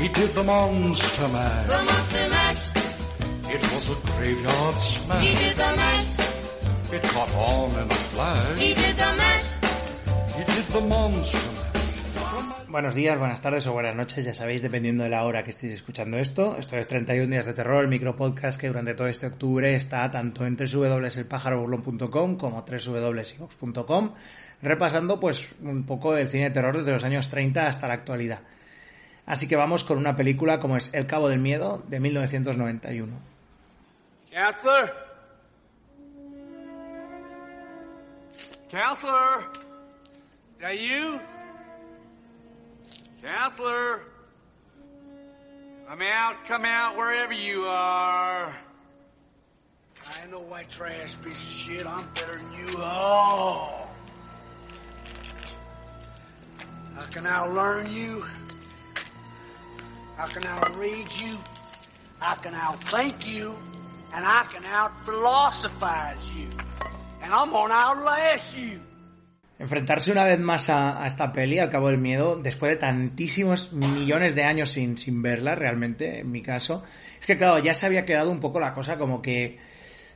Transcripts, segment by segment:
He did the monster mash. The monster mash. It was a graveyard smash. He did the mash. It caught on in a flash. He did the mash. He did the monster mash. Buenos días, buenas tardes o buenas noches, ya sabéis, dependiendo de la hora que estéis escuchando esto. Esto es 31 días de terror, el micropodcast que durante todo este octubre está tanto en www.elpájaroburlón.com como www.sivox.com, repasando pues un poco el cine de terror desde los años 30 hasta la actualidad. Así que vamos con una película como es El Cabo del Miedo de 1991. Counselor? Counselor? Is that you? Counselor? I'm out, come out wherever you are. I ain't no white trash piece of shit. I'm better than you all. How can I learn you? Can you? Can you? And I can you. And I'm you. Enfrentarse una vez más a, a esta peli, al cabo del miedo, después de tantísimos millones de años sin, sin verla, realmente, en mi caso, es que claro, ya se había quedado un poco la cosa como que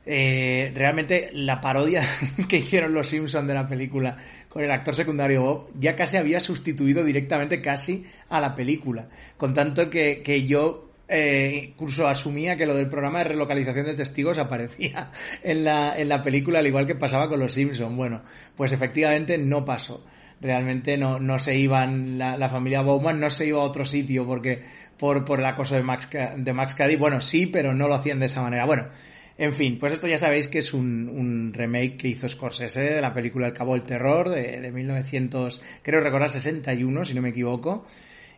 eh, realmente la parodia que hicieron los Simpsons de la película con el actor secundario Bob ya casi había sustituido directamente casi a la película. Con tanto que, que yo eh, incluso asumía que lo del programa de relocalización de testigos aparecía en la, en la película, al igual que pasaba con los Simpsons. Bueno, pues efectivamente no pasó. Realmente no, no se iban, la, la familia Bowman no se iba a otro sitio porque, por, por el acoso de Max, de Max Cady. Bueno, sí, pero no lo hacían de esa manera. Bueno, en fin, pues esto ya sabéis que es un, remake que hizo Scorsese de la película El Cabo del Terror de, de 1900, creo recordar 61, si no me equivoco.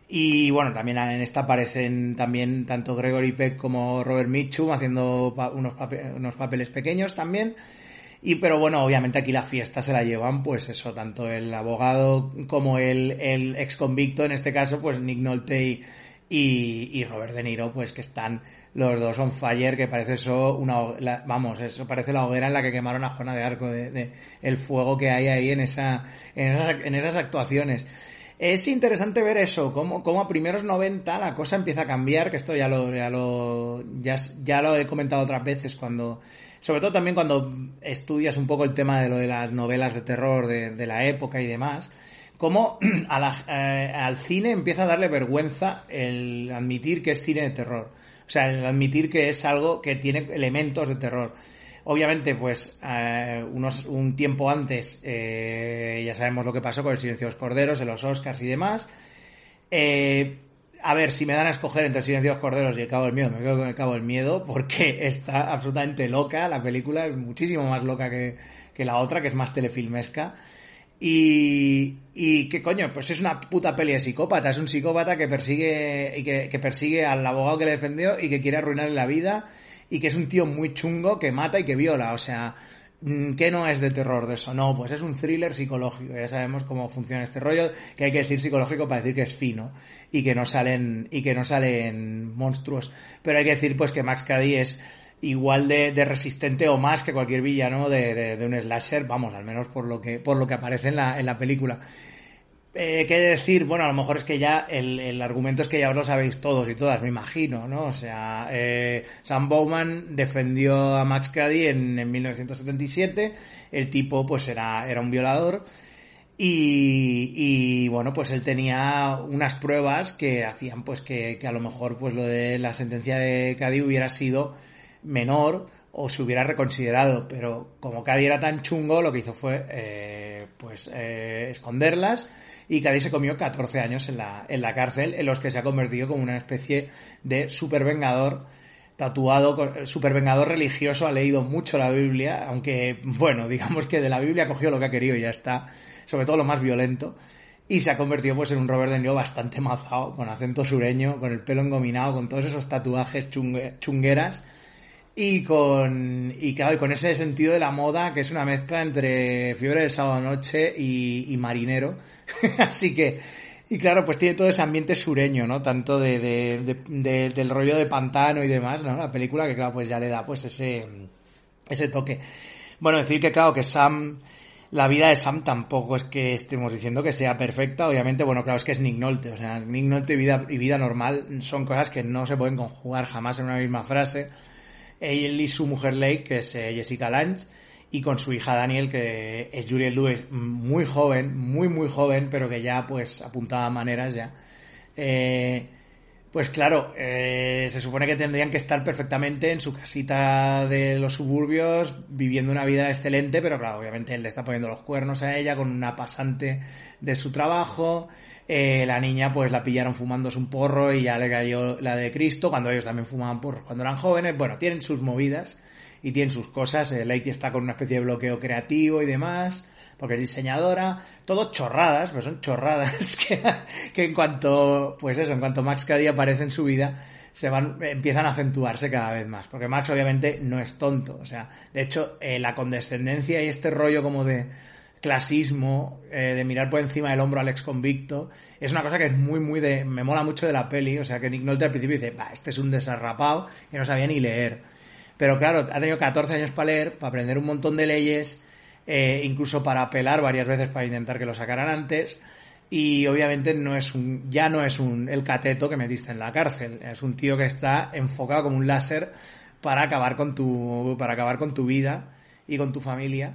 Y bueno, también en esta aparecen también tanto Gregory Peck como Robert Mitchum haciendo unos, unos papeles pequeños también. Y pero bueno, obviamente aquí la fiesta se la llevan, pues eso, tanto el abogado como el, el ex convicto, en este caso, pues Nick Nolte y, y Robert De Niro, pues que están los dos on fire, que parece eso una, la- vamos, eso parece la hoguera en la que quemaron a Juana de Arco, de, el fuego que hay ahí en esa, en esas, actuaciones. Es interesante ver eso, cómo, cómo a primeros 90 la cosa empieza a cambiar, que esto ya lo, ya lo, ya, ya lo he comentado otras veces cuando, sobre todo también cuando estudias un poco el tema de lo de las novelas de terror de la época y demás, cómo eh, al cine empieza a darle vergüenza el admitir que es cine de terror. O sea, el admitir que es algo que tiene elementos de terror. Obviamente, pues eh, unos, un tiempo antes eh, ya sabemos lo que pasó con el Silencio de los Corderos, en los Oscars y demás. Eh, a ver, si me dan a escoger entre el Silencio de los Corderos y el Cabo del Miedo, me quedo con el Cabo del Miedo porque está absolutamente loca la película, es muchísimo más loca que, que la otra, que es más telefilmesca. Y, y qué coño, pues es una puta peli de psicópata, es un psicópata que persigue y que, que persigue al abogado que le defendió y que quiere arruinarle la vida y que es un tío muy chungo que mata y que viola, o sea, mm, ¿qué no es de terror de eso? No, pues es un thriller psicológico, ya sabemos cómo funciona este rollo, que hay que decir psicológico para decir que es fino y que no salen y que no salen monstruos, pero hay que decir pues que Max Cady es igual de, resistente o más que cualquier villano de, un slasher, vamos, al menos por lo que por lo que aparece en la, en la película. Eh, ¿Qué decir? Bueno, a lo mejor es que ya el, el argumento es que ya os lo sabéis todos y todas, me imagino, ¿no? O sea, eh, Sam Bowman defendió a Max Cady en, en 1977, el tipo pues era, era un violador y, y, bueno, pues él tenía unas pruebas que hacían pues que, que a lo mejor pues lo de la sentencia de Cady hubiera sido menor o se hubiera reconsiderado, pero como Cady era tan chungo, lo que hizo fue eh, pues eh, esconderlas. Y Cady se comió 14 años en la, en la cárcel, en los que se ha convertido como una especie de supervengador tatuado, con- supervengador religioso, ha leído mucho la Biblia, aunque, bueno, digamos que de la Biblia ha cogido lo que ha querido y ya está, sobre todo lo más violento, y se ha convertido pues en un Robert De Niro bastante mazado, con acento sureño, con el pelo engominado, con todos esos tatuajes chungue- chungueras, y con, y claro, y con ese sentido de la moda que es una mezcla entre fiebre del sábado noche y, marinero. Así que, y claro, pues tiene todo ese ambiente sureño, ¿no? Tanto de, de- de- de- del rollo de pantano y demás, ¿no? La película que claro, pues ya le da pues ese, ese toque. Bueno, decir que claro, que Sam, la vida de Sam tampoco es que estemos diciendo que sea perfecta. Obviamente, bueno, claro, es que es Nick Nolte. O sea, Nick Nolte y vida, y vida normal son cosas que no se pueden conjugar jamás en una misma frase. Él y su mujer Lake, que es eh, Jessica Lange, y con su hija Daniel, que es Juliette Lewis, muy joven, muy, muy joven, pero que ya, pues, apuntaba maneras ya. Eh, pues claro, eh, se supone que tendrían que estar perfectamente en su casita de los suburbios, viviendo una vida excelente, pero claro, obviamente él le está poniendo los cuernos a ella con una pasante de su trabajo. Eh, la niña, pues la pillaron fumándose un porro y ya le cayó la de Cristo, cuando ellos también fumaban porros cuando eran jóvenes. Bueno, tienen sus movidas y tienen sus cosas. Eh, Lady está con una especie de bloqueo creativo y demás porque es diseñadora, todo chorradas, pero son chorradas que, en cuanto, pues eso, en cuanto Max día aparece en su vida, se van, empiezan a acentuarse cada vez más, porque Max obviamente no es tonto, o sea, de hecho, eh, la condescendencia y este rollo como de clasismo, eh, de mirar por encima del hombro al ex convicto, es una cosa que es muy, muy de, me mola mucho de la peli, o sea, que Nick Nolte al principio dice, va, este es un desarrapado que no sabía ni leer. Pero claro, ha tenido 14 años para leer, para aprender un montón de leyes, eh, incluso para apelar varias veces para intentar que lo sacaran antes. Y obviamente no es un, ya no es un, el cateto que metiste en la cárcel. Es un tío que está enfocado como un láser para acabar con tu, para acabar con tu vida y con tu familia